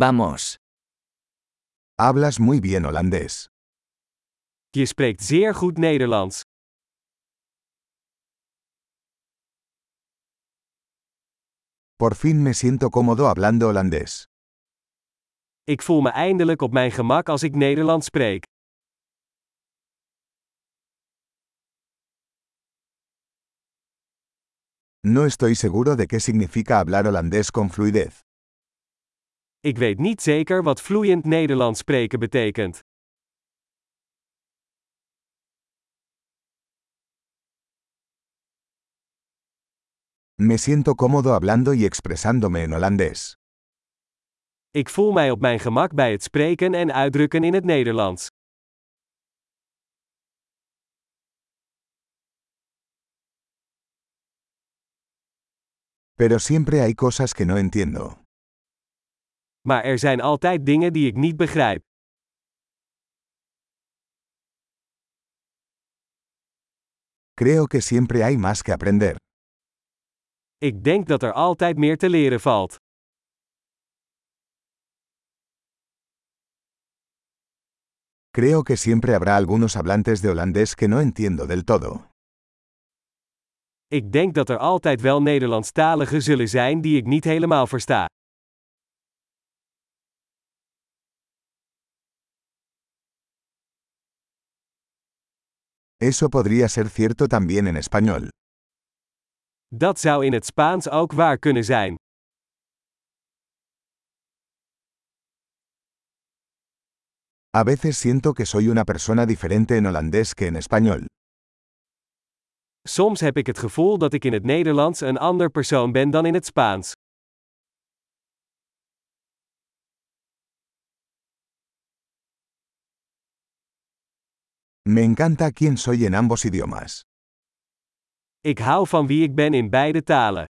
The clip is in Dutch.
Vamos. Hablas muy bien holandés. Je spreekt zeer goed Nederlands. Por fin me siento cómodo hablando holandés. Ik voel me eindelijk op mijn gemak als ik Nederlands spreek. No estoy seguro de qué significa hablar holandés con fluidez. Ik weet niet zeker wat vloeiend Nederlands spreken betekent. Me siento cómodo hablando y expresándome en holandés. Ik voel mij op mijn gemak bij het spreken en uitdrukken in het Nederlands. Pero siempre hay cosas que no entiendo. Maar er zijn altijd dingen die ik niet begrijp. Creo que siempre hay más que aprender. Ik denk dat er altijd meer te leren valt. Creo que siempre habrá algunos hablantes de holandés que no entiendo del todo. Ik denk dat er altijd wel Nederlandstaligen zullen zijn die ik niet helemaal versta. Eso podría ser cierto también en español. Dat zou in het Spaans ook waar kunnen zijn. A veces siento que soy una persona diferente en holandés que en español. Soms heb ik het gevoel dat ik in het Nederlands een ander persoon ben dan in het Spaans. Me encanta quién soy en ambos idiomas. Ik hou van wie ik ben in beide talen.